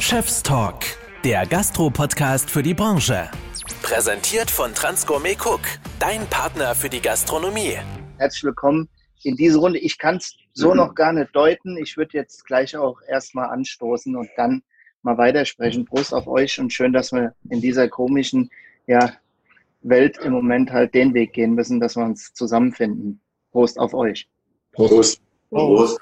Chef's Talk, der Gastro-Podcast für die Branche. Präsentiert von Transgourmet Cook, dein Partner für die Gastronomie. Herzlich willkommen in diese Runde. Ich kann es so noch gar nicht deuten. Ich würde jetzt gleich auch erstmal anstoßen und dann mal weitersprechen. Prost auf euch und schön, dass wir in dieser komischen ja, Welt im Moment halt den Weg gehen müssen, dass wir uns zusammenfinden. Prost auf euch. Prost. Prost.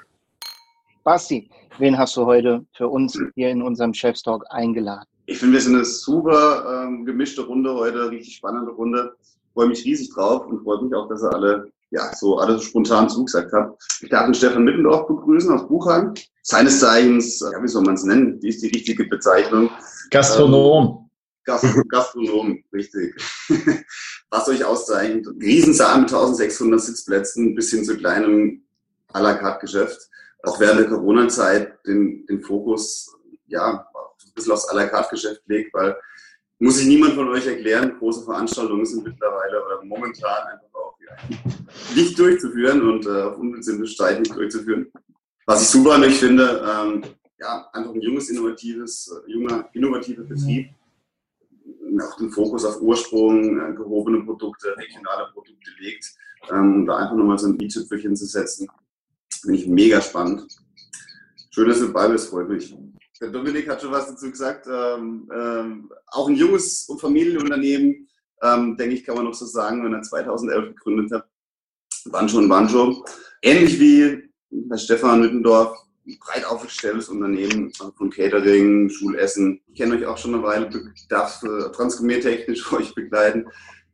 Basti, wen hast du heute für uns hier in unserem Chef's Talk eingeladen? Ich finde, wir sind eine super ähm, gemischte Runde heute, richtig spannende Runde. Freue mich riesig drauf und freue mich auch, dass ihr alle, ja, so alle so spontan zugesagt habt. Ich darf den Stefan Mittendorf begrüßen aus Buchheim. Seines Zeichens, ja, wie soll man es nennen? Wie ist die richtige Bezeichnung? Gastronom. Ähm, Gast Gastronom, richtig. Was euch auszeichnet. Riesensaal mit 1600 Sitzplätzen bis hin zu kleinem à la carte Geschäft auch während der Corona-Zeit den, den Fokus ja ein bisschen aufs à la carte Geschäft legt, weil muss sich niemand von euch erklären, große Veranstaltungen sind mittlerweile oder momentan einfach auch ja, nicht durchzuführen und äh, auf unbestimmte Zeit nicht durchzuführen. Was ich super an euch finde, ähm, ja, einfach ein junges, innovatives, äh, junger, innovativer Betrieb, auch den Fokus auf Ursprung, äh, gehobene Produkte, regionale Produkte legt, ähm, um da einfach nochmal so ein i-Tüpfelchen zu setzen. Finde ich mega spannend. Schön, dass du dabei bist, freut mich. Der Dominik hat schon was dazu gesagt. Ähm, ähm, auch ein junges und Familienunternehmen, ähm, denke ich, kann man noch so sagen, wenn er 2011 gegründet hat. Banjo und Banjo. Ähnlich wie bei Stefan Mittendorf, breit aufgestelltes Unternehmen von Catering, Schulessen. Ich kenne euch auch schon eine Weile, darf äh, transformiertechnisch euch begleiten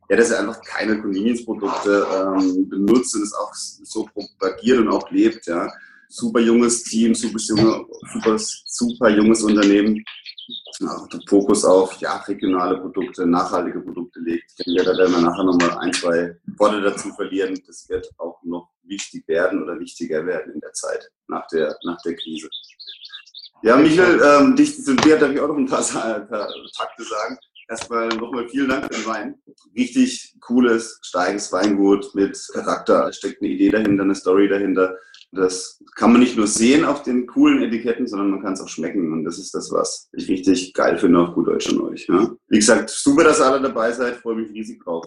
ja, dass er einfach keine Convenience-Produkte ähm, benutzt und es auch so propagiert und auch lebt. Ja. Super junges Team, super, super, super junges Unternehmen. Ja, Fokus auf ja, regionale Produkte, nachhaltige Produkte legt. Ich denke, da werden wir nachher nochmal ein, zwei Worte dazu verlieren. Das wird auch noch wichtig werden oder wichtiger werden in der Zeit nach der, nach der Krise. Ja, Michael, ähm, dich zu dir darf ich auch noch ein paar, ein paar Takte sagen. Erstmal nochmal vielen Dank für den Wein. Richtig cooles, steiges Weingut mit Charakter. Da steckt eine Idee dahinter, eine Story dahinter. Das kann man nicht nur sehen auf den coolen Etiketten, sondern man kann es auch schmecken. Und das ist das, was ich richtig geil finde auf gut Deutsch an euch. Ja? Wie gesagt, super, dass ihr alle dabei seid. Freue mich riesig drauf.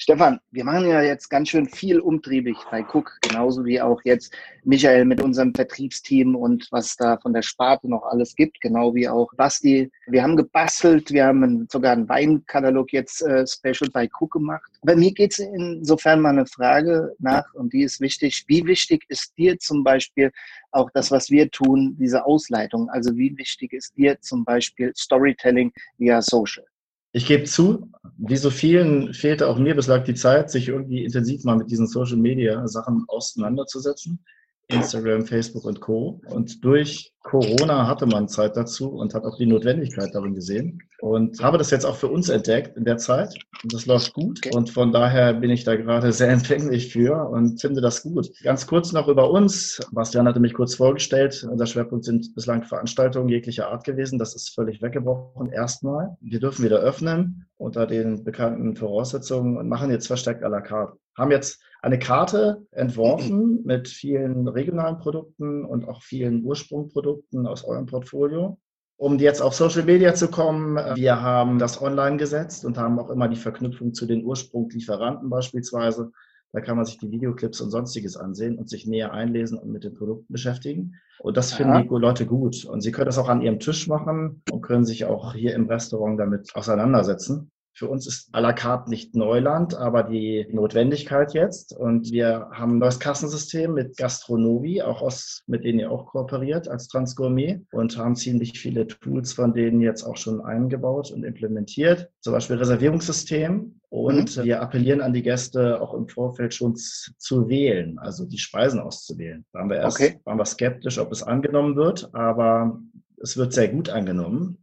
Stefan, wir machen ja jetzt ganz schön viel umtriebig bei Cook, genauso wie auch jetzt Michael mit unserem Vertriebsteam und was da von der Sparte noch alles gibt, genau wie auch Basti. Wir haben gebastelt, wir haben sogar einen Weinkatalog jetzt äh, special bei Cook gemacht. Bei mir geht es insofern mal eine Frage nach und die ist wichtig. Wie wichtig ist dir zum Beispiel auch das, was wir tun, diese Ausleitung? Also wie wichtig ist dir zum Beispiel Storytelling via Social? Ich gebe zu, wie so vielen fehlte auch mir bislang die Zeit, sich irgendwie intensiv mal mit diesen Social Media Sachen auseinanderzusetzen. Instagram, Facebook und Co. Und durch Corona hatte man Zeit dazu und hat auch die Notwendigkeit darin gesehen. Und habe das jetzt auch für uns entdeckt in der Zeit. Und das läuft gut. Und von daher bin ich da gerade sehr empfänglich für und finde das gut. Ganz kurz noch über uns. Bastian hatte mich kurz vorgestellt. Unser Schwerpunkt sind bislang Veranstaltungen jeglicher Art gewesen. Das ist völlig weggebrochen erstmal. Wir dürfen wieder öffnen unter den bekannten Voraussetzungen und machen jetzt verstärkt à la carte. Haben jetzt eine Karte entworfen mit vielen regionalen Produkten und auch vielen Ursprungprodukten aus eurem Portfolio. Um jetzt auf Social Media zu kommen, wir haben das online gesetzt und haben auch immer die Verknüpfung zu den Ursprunglieferanten beispielsweise. Da kann man sich die Videoclips und sonstiges ansehen und sich näher einlesen und mit den Produkten beschäftigen. Und das finden ja. die Leute gut. Und sie können das auch an ihrem Tisch machen und können sich auch hier im Restaurant damit auseinandersetzen. Für uns ist à la carte nicht Neuland, aber die Notwendigkeit jetzt. Und wir haben ein neues Kassensystem mit Gastronomie, auch aus, mit denen ihr auch kooperiert als Transgourmet und haben ziemlich viele Tools von denen jetzt auch schon eingebaut und implementiert. Zum Beispiel Reservierungssystem. Und mhm. wir appellieren an die Gäste auch im Vorfeld schon zu wählen, also die Speisen auszuwählen. Da waren wir erst okay. waren wir skeptisch, ob es angenommen wird, aber es wird sehr gut angenommen.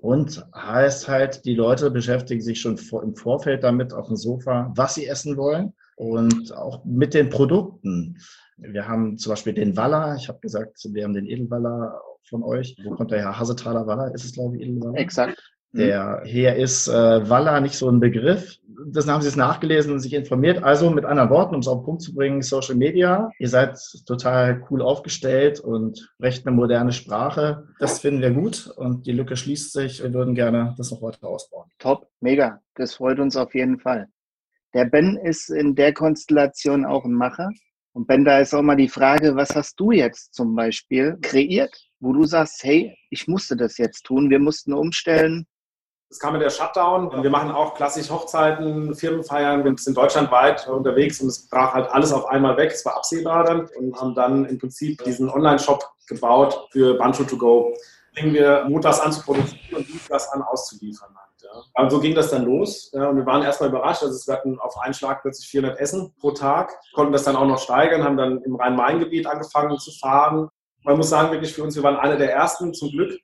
Und heißt halt, die Leute beschäftigen sich schon im Vorfeld damit auf dem Sofa, was sie essen wollen und auch mit den Produkten. Wir haben zum Beispiel den Waller. Ich habe gesagt, wir haben den Edelwaller von euch. Wo kommt der her? Hasetaler Waller ist es, glaube ich, Edelwaller. Exakt. Der hier ist äh, Walla nicht so ein Begriff. Das haben sie jetzt nachgelesen und sich informiert. Also mit anderen Worten, um es auf den Punkt zu bringen, Social Media. Ihr seid total cool aufgestellt und sprecht eine moderne Sprache. Das finden wir gut und die Lücke schließt sich. Wir würden gerne das noch weiter ausbauen. Top, mega. Das freut uns auf jeden Fall. Der Ben ist in der Konstellation auch ein Macher. Und Ben, da ist auch mal die Frage, was hast du jetzt zum Beispiel kreiert, wo du sagst, hey, ich musste das jetzt tun, wir mussten umstellen, es kam in der Shutdown wir machen auch klassisch Hochzeiten, Firmenfeiern. Wir sind deutschlandweit unterwegs und es brach halt alles auf einmal weg. Es war absehbar dann und haben dann im Prinzip diesen Online-Shop gebaut für Bancho to go. Fingen wir montags an zu produzieren und dienstags an auszuliefern. Ja. Und so ging das dann los. Ja, und wir waren erstmal überrascht. Also wir hatten auf einen Schlag plötzlich 400 Essen pro Tag, konnten das dann auch noch steigern, haben dann im Rhein-Main-Gebiet angefangen zu fahren. Man muss sagen, wirklich für uns, wir waren einer der ersten zum Glück,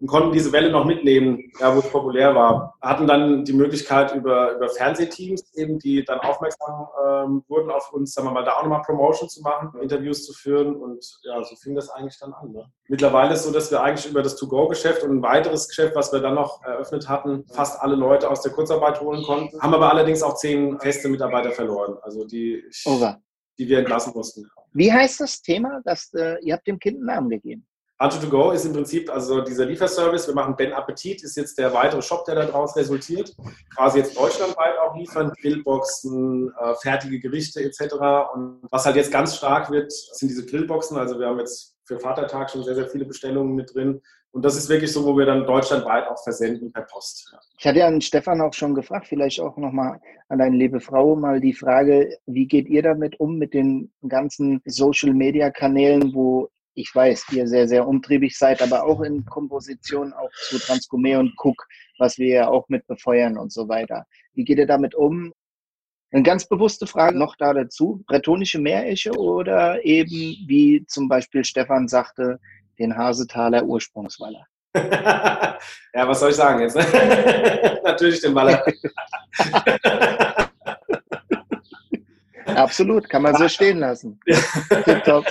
und konnten diese Welle noch mitnehmen, ja, wo es populär war. Hatten dann die Möglichkeit über, über Fernsehteams eben, die dann aufmerksam ähm, wurden auf uns, sagen wir mal, da auch nochmal Promotion zu machen, Interviews zu führen und ja, so fing das eigentlich dann an. Ne? Mittlerweile ist es so, dass wir eigentlich über das To-Go-Geschäft und ein weiteres Geschäft, was wir dann noch eröffnet hatten, fast alle Leute aus der Kurzarbeit holen konnten, haben aber allerdings auch zehn feste Mitarbeiter verloren, also die, die wir entlassen mussten. Wie heißt das Thema? Dass, äh, ihr habt dem Kind einen Namen gegeben. Hunter to Go ist im Prinzip also dieser Lieferservice. Wir machen Ben Appetit, ist jetzt der weitere Shop, der daraus resultiert. Quasi jetzt deutschlandweit auch liefern, Grillboxen, äh, fertige Gerichte etc. Und was halt jetzt ganz stark wird, sind diese Grillboxen. Also wir haben jetzt für Vatertag schon sehr, sehr viele Bestellungen mit drin. Und das ist wirklich so, wo wir dann deutschlandweit auch versenden per Post. Ja. Ich hatte ja an Stefan auch schon gefragt, vielleicht auch nochmal an deine liebe Frau mal die Frage, wie geht ihr damit um mit den ganzen Social-Media-Kanälen, wo ich weiß, ihr sehr, sehr umtriebig seid, aber auch in Komposition auch zu Transcome und Cook, was wir ja auch mit befeuern und so weiter. Wie geht ihr damit um? Eine ganz bewusste Frage noch da dazu. Bretonische Meeresche oder eben, wie zum Beispiel Stefan sagte, den Hasetaler Ursprungswaller? ja, was soll ich sagen jetzt? Natürlich den Waller. Absolut, kann man so stehen lassen. Tipptopp.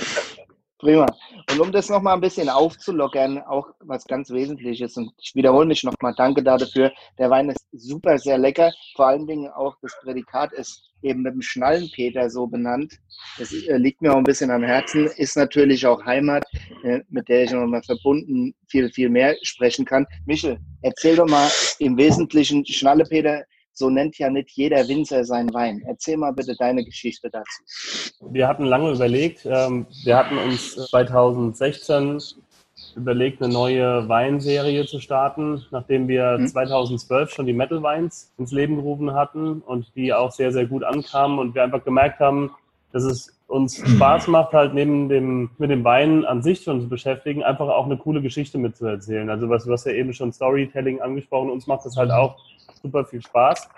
Prima. Und um das nochmal ein bisschen aufzulockern, auch was ganz Wesentliches, und ich wiederhole mich nochmal, danke dafür. Der Wein ist super, sehr lecker. Vor allen Dingen auch das Prädikat ist eben mit dem Schnallenpeter so benannt. Das äh, liegt mir auch ein bisschen am Herzen, ist natürlich auch Heimat, äh, mit der ich nochmal verbunden viel, viel mehr sprechen kann. Michel, erzähl doch mal im Wesentlichen Schnallepeter so nennt ja nicht jeder Winzer seinen Wein. Erzähl mal bitte deine Geschichte dazu. Wir hatten lange überlegt. Ähm, wir hatten uns 2016 überlegt, eine neue Weinserie zu starten, nachdem wir 2012 hm. schon die Metal Wines ins Leben gerufen hatten und die auch sehr, sehr gut ankamen und wir einfach gemerkt haben, dass es uns Spaß macht, halt neben dem, mit dem Wein an sich schon zu beschäftigen, einfach auch eine coole Geschichte mitzuerzählen. Also was, du hast ja eben schon Storytelling angesprochen, uns macht das halt auch super viel Spaß.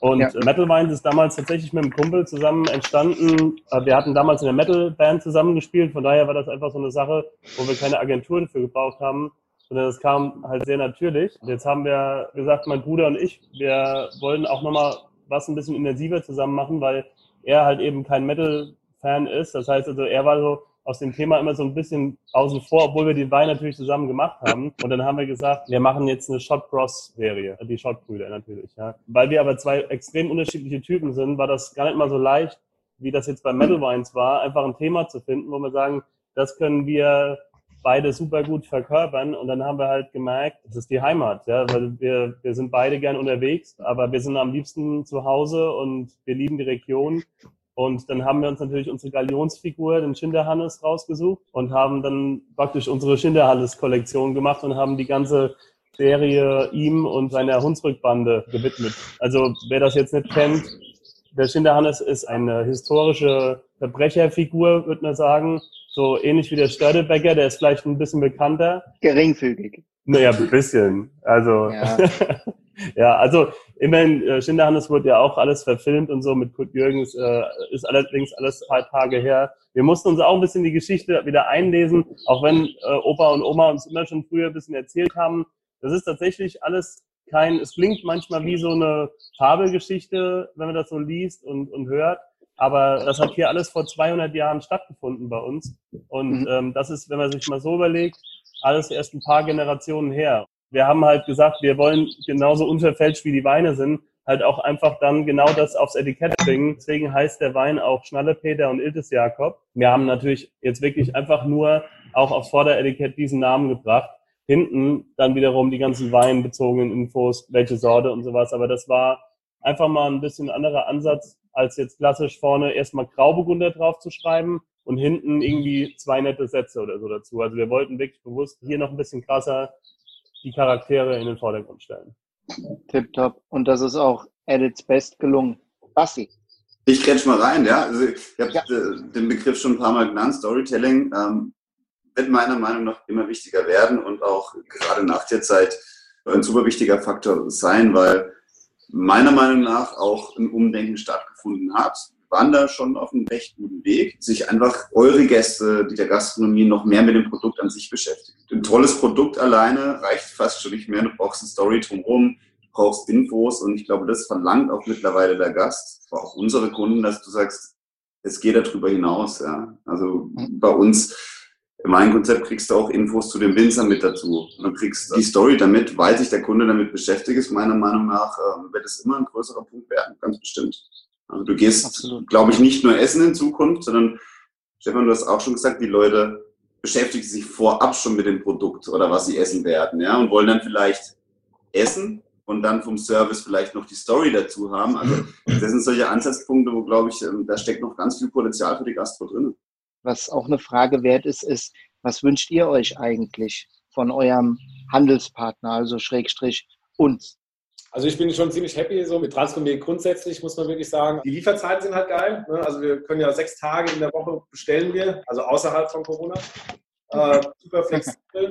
Und ja. Metal Minds ist damals tatsächlich mit einem Kumpel zusammen entstanden. Äh, wir hatten damals in der Metal-Band zusammengespielt, von daher war das einfach so eine Sache, wo wir keine Agentur dafür gebraucht haben, sondern das kam halt sehr natürlich. Und jetzt haben wir gesagt, mein Bruder und ich, wir wollen auch nochmal was ein bisschen intensiver zusammen machen, weil er halt eben kein Metal-Fan ist. Das heißt also, er war so, aus dem Thema immer so ein bisschen außen vor, obwohl wir den Wein natürlich zusammen gemacht haben. Und dann haben wir gesagt, wir machen jetzt eine Shot Cross Serie, die Shot Brüder natürlich. Ja. Weil wir aber zwei extrem unterschiedliche Typen sind, war das gar nicht mal so leicht, wie das jetzt bei Metal Wines war, einfach ein Thema zu finden, wo wir sagen, das können wir beide super gut verkörpern und dann haben wir halt gemerkt, das ist die Heimat, ja, weil wir, wir sind beide gern unterwegs, aber wir sind am liebsten zu Hause und wir lieben die Region und dann haben wir uns natürlich unsere Galionsfigur, den Schinderhannes, rausgesucht und haben dann praktisch unsere Schinderhannes-Kollektion gemacht und haben die ganze Serie ihm und seiner Hunsrückbande gewidmet. Also wer das jetzt nicht kennt, der Schinderhannes ist eine historische Verbrecherfigur, würde man sagen. So ähnlich wie der Störtebecker, der ist vielleicht ein bisschen bekannter. Geringfügig. Naja, ein bisschen. Also, ja, ja also immerhin, äh, Schinderhannes wurde ja auch alles verfilmt und so mit Kurt Jürgens, äh, ist allerdings alles zwei Tage her. Wir mussten uns auch ein bisschen die Geschichte wieder einlesen, auch wenn äh, Opa und Oma uns immer schon früher ein bisschen erzählt haben. Das ist tatsächlich alles kein, es klingt manchmal wie so eine Fabelgeschichte, wenn man das so liest und, und hört. Aber das hat hier alles vor 200 Jahren stattgefunden bei uns. Und mhm. ähm, das ist, wenn man sich mal so überlegt, alles erst ein paar Generationen her. Wir haben halt gesagt, wir wollen genauso unverfälscht wie die Weine sind, halt auch einfach dann genau das aufs Etikett bringen. Deswegen heißt der Wein auch Schnallepeter und Iltis Jakob. Wir haben natürlich jetzt wirklich einfach nur auch aufs Vorderetikett diesen Namen gebracht. Hinten dann wiederum die ganzen weinbezogenen Infos, welche Sorte und sowas. Aber das war einfach mal ein bisschen anderer Ansatz, als jetzt klassisch vorne erstmal Grauburgunder drauf zu schreiben und hinten irgendwie zwei nette Sätze oder so dazu. Also wir wollten wirklich bewusst hier noch ein bisschen krasser die Charaktere in den Vordergrund stellen. Tipptopp. Und das ist auch at its best gelungen. Basti. Ich grätsch mal rein, ja. Also ich habe ja. den Begriff schon ein paar Mal genannt, Storytelling. Ähm, wird meiner Meinung nach immer wichtiger werden und auch gerade nach der Zeit ein super wichtiger Faktor sein, weil meiner Meinung nach auch ein Umdenken stattgefunden hat. Waren da schon auf einem recht guten Weg, sich einfach eure Gäste, die der Gastronomie noch mehr mit dem Produkt an sich beschäftigen. Ein tolles Produkt alleine reicht fast schon nicht mehr. Du brauchst eine Story drumherum, du brauchst Infos und ich glaube, das verlangt auch mittlerweile der Gast, auch unsere Kunden, dass du sagst, es geht darüber hinaus. Ja. Also bei uns in meinem Konzept kriegst du auch Infos zu den Winzern mit dazu. Und du kriegst die Story damit, weil sich der Kunde damit beschäftigt, ist meiner Meinung nach, äh, wird es immer ein größerer Punkt werden, ganz bestimmt. Also du gehst, glaube ich, nicht nur essen in Zukunft, sondern Stefan, du hast auch schon gesagt, die Leute beschäftigen sich vorab schon mit dem Produkt oder was sie essen werden, ja, und wollen dann vielleicht essen und dann vom Service vielleicht noch die Story dazu haben. Also das sind solche Ansatzpunkte, wo, glaube ich, ähm, da steckt noch ganz viel Potenzial für die Gastro drin was auch eine Frage wert ist, ist, was wünscht ihr euch eigentlich von eurem Handelspartner, also Schrägstrich uns? Also ich bin schon ziemlich happy so mit Transcomier grundsätzlich, muss man wirklich sagen. Die Lieferzeiten sind halt geil. Ne? Also wir können ja sechs Tage in der Woche bestellen wir, also außerhalb von Corona. Äh, super flexibel.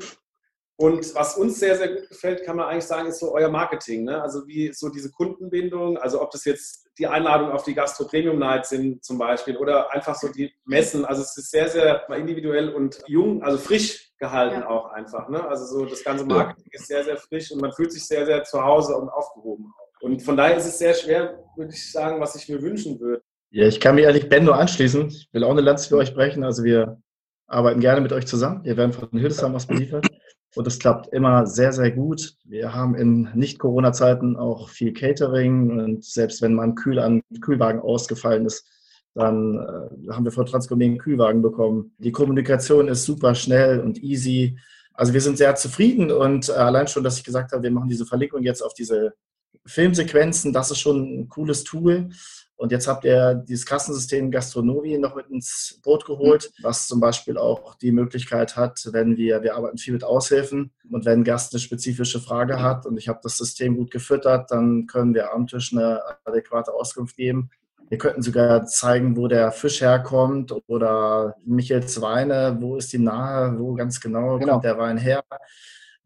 Und was uns sehr, sehr gut gefällt, kann man eigentlich sagen, ist so euer Marketing. Ne? Also wie so diese Kundenbindung, also ob das jetzt die Einladung auf die Gastro Premium Night sind zum Beispiel oder einfach so die Messen. Also es ist sehr, sehr individuell und jung, also frisch gehalten ja. auch einfach. Ne? Also so das ganze Marketing ist sehr, sehr frisch und man fühlt sich sehr, sehr zu Hause und aufgehoben. Und von daher ist es sehr schwer, würde ich sagen, was ich mir wünschen würde. Ja, ich kann mich ehrlich Ben nur anschließen. Ich will auch eine Lanze für euch brechen. Also wir arbeiten gerne mit euch zusammen. Wir werden von Hildesheim was beliefert. Und es klappt immer sehr, sehr gut. Wir haben in Nicht-Corona-Zeiten auch viel Catering und selbst wenn mal ein Kühl an Kühlwagen ausgefallen ist, dann äh, haben wir von Transgourmet einen Kühlwagen bekommen. Die Kommunikation ist super schnell und easy. Also wir sind sehr zufrieden und äh, allein schon, dass ich gesagt habe, wir machen diese Verlinkung jetzt auf diese Filmsequenzen, das ist schon ein cooles Tool. Und jetzt habt ihr dieses Kassensystem Gastronomie noch mit ins Boot geholt, was zum Beispiel auch die Möglichkeit hat, wenn wir, wir arbeiten viel mit Aushilfen und wenn ein Gast eine spezifische Frage hat und ich habe das System gut gefüttert, dann können wir am Tisch eine adäquate Auskunft geben. Wir könnten sogar zeigen, wo der Fisch herkommt oder Michels Weine, wo ist die nahe, wo ganz genau, genau. kommt der Wein her.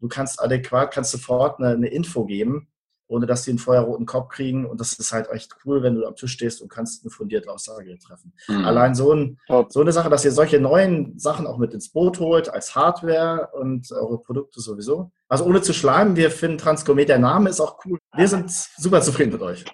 Du kannst adäquat, kannst sofort eine, eine Info geben ohne dass sie einen feuerroten Kopf kriegen. Und das ist halt echt cool, wenn du am Tisch stehst und kannst eine fundierte Aussage treffen. Mhm. Allein so, ein, so, eine Sache, dass ihr solche neuen Sachen auch mit ins Boot holt, als Hardware und eure Produkte sowieso. Also ohne zu schleimen, wir finden Transgourmet, der Name ist auch cool. Wir sind super zufrieden mit euch.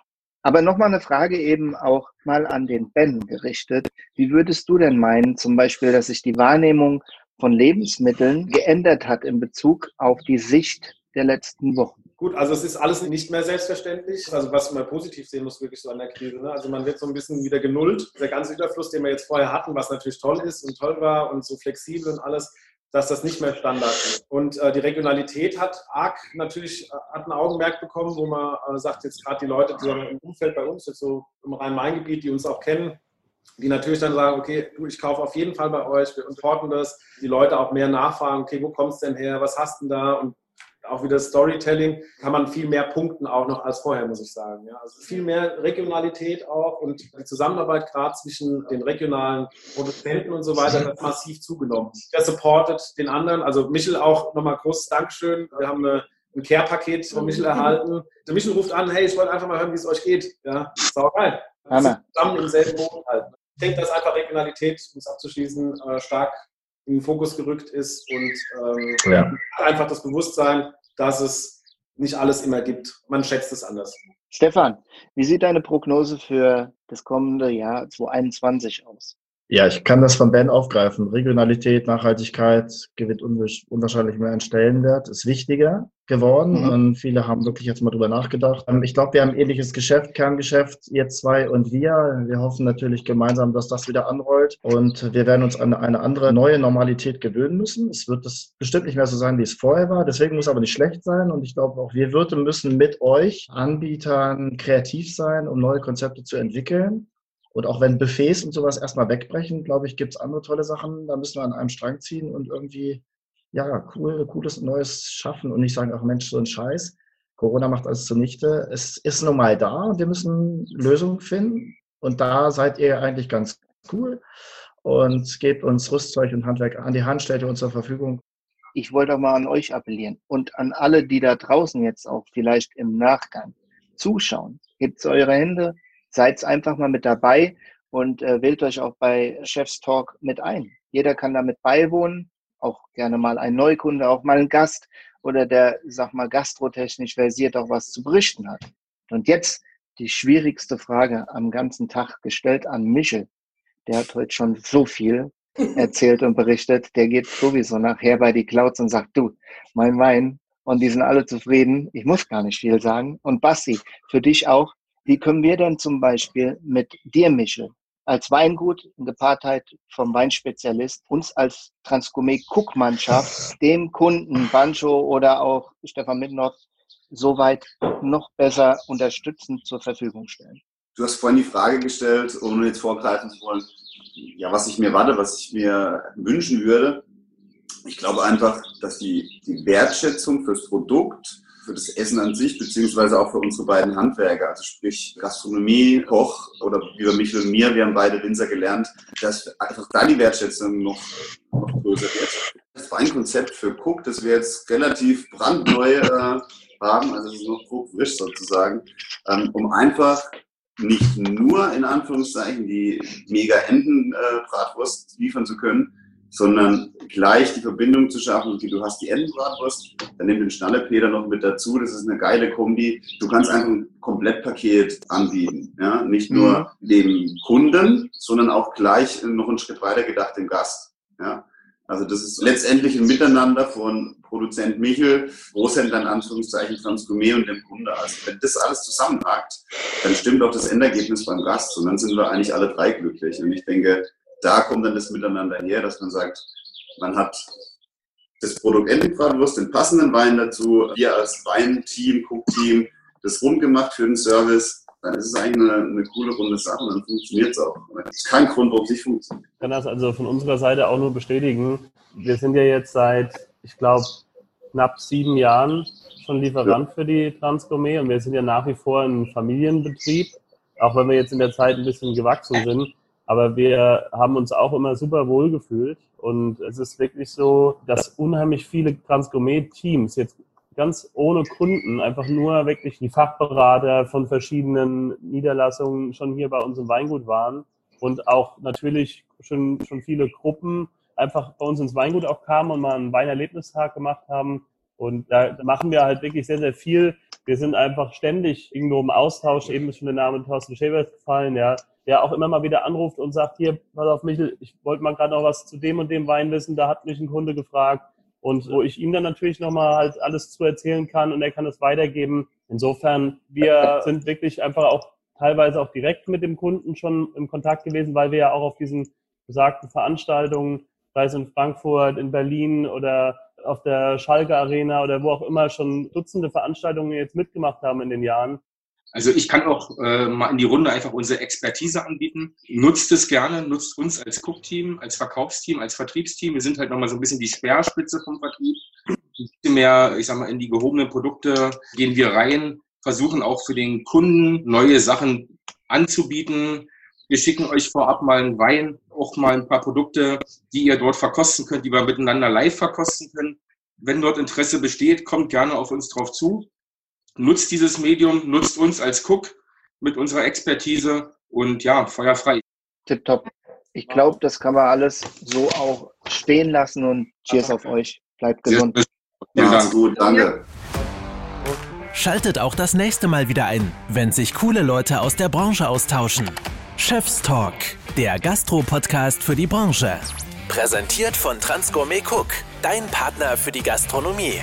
Aber nochmal eine Frage eben auch mal an den Ben gerichtet. Wie würdest du denn meinen, zum Beispiel, dass sich die Wahrnehmung von Lebensmitteln geändert hat in Bezug auf die Sicht der letzten Wochen? Gut, also es ist alles nicht mehr selbstverständlich. Also was man positiv sehen muss, wirklich so an der Krise. Ne? Also man wird so ein bisschen wieder genullt. Der ganze Überfluss, den wir jetzt vorher hatten, was natürlich toll ist und toll war und so flexibel und alles, dass das nicht mehr Standard ist. Und äh, die Regionalität hat arg natürlich äh, hat ein Augenmerk bekommen, wo man äh, sagt, jetzt gerade die Leute, die im Umfeld bei uns, jetzt so im Rhein-Main-Gebiet, die uns auch kennen, die natürlich dann sagen, okay, du, ich kaufe auf jeden Fall bei euch, wir importen das. Die Leute auch mehr nachfragen, okay, wo kommst denn her, was hast du denn da? Und auch wieder Storytelling, kann man viel mehr punkten auch noch als vorher, muss ich sagen. Ja, also viel mehr Regionalität auch und die Zusammenarbeit gerade zwischen den regionalen Produzenten und so weiter hat massiv zugenommen. Der supportet den anderen, also Michel auch nochmal großes Dankeschön. Wir haben eine, ein Care-Paket von Michel erhalten. Der Michel ruft an, hey, ich wollte einfach mal hören, wie es euch geht. Ja, sau geil. Zusammen im selben Boot halt. Ich denke, dass einfach Regionalität, um es abzuschließen, äh, stark in den Fokus gerückt ist und ähm, ja. einfach das Bewusstsein, dass es nicht alles immer gibt. Man schätzt es anders. Stefan, wie sieht deine Prognose für das kommende Jahr 2021 aus? Ja, ich kann das von Ben aufgreifen. Regionalität, Nachhaltigkeit gewinnt unwahrscheinlich mehr an Stellenwert, ist wichtiger. geworden mhm. und viele haben wirklich jetzt mal drüber nachgedacht. Ähm, ich glaube, wir haben ein ähnliches Geschäft, Kerngeschäft, ihr zwei und wir. Wir hoffen natürlich gemeinsam, dass das wieder anrollt und wir werden uns an eine andere neue Normalität gewöhnen müssen. Es wird das bestimmt nicht mehr so sein, wie es vorher war. Deswegen muss es aber nicht schlecht sein und ich glaube auch wir Wirte müssen mit euch Anbietern kreativ sein, um neue Konzepte zu entwickeln. Und auch wenn Buffets und sowas erstmal wegbrechen, glaube ich, gibt es andere tolle Sachen. Da müssen wir an einem Strang ziehen und irgendwie ja, cool, cooles Neues schaffen und nicht sagen, ach Mensch, so ein Scheiß. Corona macht alles zunichte. Es ist nun mal da und wir müssen Lösungen finden. Und da seid ihr eigentlich ganz cool und gebt uns Rüstzeug und Handwerk an die Hand, stellt ihr uns zur Verfügung. Ich wollte auch mal an euch appellieren und an alle, die da draußen jetzt auch vielleicht im Nachgang zuschauen. Hebt eure Hände, seid einfach mal mit dabei und äh, wählt euch auch bei Chefs Talk mit ein. Jeder kann damit beiwohnen auch gerne mal ein Neukunde, auch mal ein Gast oder der, sag mal, gastrotechnisch versiert auch was zu berichten hat. Und jetzt die schwierigste Frage am ganzen Tag gestellt an Michel. Der hat heute schon so viel erzählt und berichtet. Der geht sowieso nachher bei die Clouds und sagt, du, mein Wein. Und die sind alle zufrieden. Ich muss gar nicht viel sagen. Und Basti, für dich auch. Wie können wir denn zum Beispiel mit dir, Michel, als Weingut in Gepaartheit vom Weinspezialist uns als Transgourmet Cook-Mannschaft dem Kunden Bancho oder auch Stefan Mittenhoff soweit noch besser unterstützend zur Verfügung stellen. Du hast vorhin die Frage gestellt, ohne jetzt vorgreifen zu wollen, ja, was ich mir warte, was ich mir wünschen würde. Ich glaube einfach, dass die, die Wertschätzung fürs Produkt für das Essen an sich, beziehungsweise auch für unsere beiden Handwerker, also sprich Gastronomie, Koch oder wie bei Michel und mir, wir haben beide Winzer gelernt, dass einfach da die Wertschätzung noch, noch größer wird. Das Weinkonzept für Cook, das wir jetzt relativ brandneu äh, haben, also es ist noch frisch sozusagen, ähm, um einfach nicht nur in Anführungszeichen die mega Enten-Bratwurst äh, liefern zu können, sondern gleich die Verbindung zu schaffen. Okay, du hast die Entenbratwurst, dann nimm den Schnallepeter noch mit dazu. Das ist eine geile Kombi. Du kannst einfach ein Komplettpaket anbieten. Ja? Nicht nur mhm. dem Kunden, sondern auch gleich noch einen Schritt weiter gedacht dem Gast. Ja? Also das ist letztendlich ein Miteinander von Produzent Michel, Großhändler in Anführungszeichen Transgourmet und dem Kunde. Also wenn das alles zusammenpackt, dann stimmt auch das Endergebnis beim Gast und dann sind wir eigentlich alle drei glücklich. Und ich denke, da kommt dann das Miteinander her, dass man sagt, man hat das Produkt Entenbratwurst, den passenden Wein dazu, wir als Weinteam, Cook-Team, das rund gemacht für den Service, dann ist es eigentlich eine, eine coole runde Sache und dann funktioniert es auch. Es ist kein Grund, warum es nicht funktioniert. Ich kann das also von unserer Seite auch nur bestätigen. Wir sind ja jetzt seit, ich glaube, knapp sieben Jahren schon Lieferant ja. für die Transgourmet und wir sind ja nach wie vor ein Familienbetrieb, auch wenn wir jetzt in der Zeit ein bisschen gewachsen sind. Aber wir haben uns auch immer super wohl gefühlt. Und es ist wirklich so, dass unheimlich viele Transgourmet-Teams jetzt ganz ohne Kunden, einfach nur wirklich die Fachberater von verschiedenen Niederlassungen schon hier bei uns im Weingut waren und auch natürlich schon, schon viele Gruppen einfach bei uns ins Weingut auch kamen und mal einen Weinerlebnistag gemacht haben. Und da machen wir halt wirklich sehr, sehr viel. Wir sind einfach ständig irgendwo im Austausch. Eben ist schon der Name Thorsten Schäbers gefallen, ja der auch immer mal wieder anruft und sagt, hier, pass auf Michel, ich wollte mal gerade noch was zu dem und dem Wein wissen, da hat mich ein Kunde gefragt. Und wo ich ihm dann natürlich nochmal halt alles zu erzählen kann und er kann es weitergeben. Insofern, wir sind wirklich einfach auch teilweise auch direkt mit dem Kunden schon im Kontakt gewesen, weil wir ja auch auf diesen besagten Veranstaltungen, sei es in Frankfurt, in Berlin oder auf der Schalke Arena oder wo auch immer schon Dutzende Veranstaltungen jetzt mitgemacht haben in den Jahren. Also ich kann auch äh, mal in die Runde einfach unsere Expertise anbieten. Nutzt es gerne, nutzt uns als Cook-Team, als Verkaufsteam, als Vertriebsteam. Wir sind halt nochmal so ein bisschen die Speerspitze vom Vertrieb. Ein bisschen mehr, ich sag mal, in die gehobenen Produkte gehen wir rein, versuchen auch für den Kunden neue Sachen anzubieten. Wir schicken euch vorab mal einen Wein, auch mal ein paar Produkte, die ihr dort verkosten könnt, die wir miteinander live verkosten können. Wenn dort Interesse besteht, kommt gerne auf uns drauf zu nutzt dieses Medium, nutzt uns als Cook mit unserer Expertise und ja, feuerfrei. Tipptopp. Ich glaube, das kann man alles so auch stehen lassen und Cheers auf euch. Bleibt gesund. Vielen Dank. Gut, danke. Schaltet auch das nächste Mal wieder ein, wenn sich coole Leute aus der Branche austauschen. Chef's Talk, der Gastro-Podcast für die Branche. Präsentiert von Transgourmet Cook, dein Partner für die Gastronomie.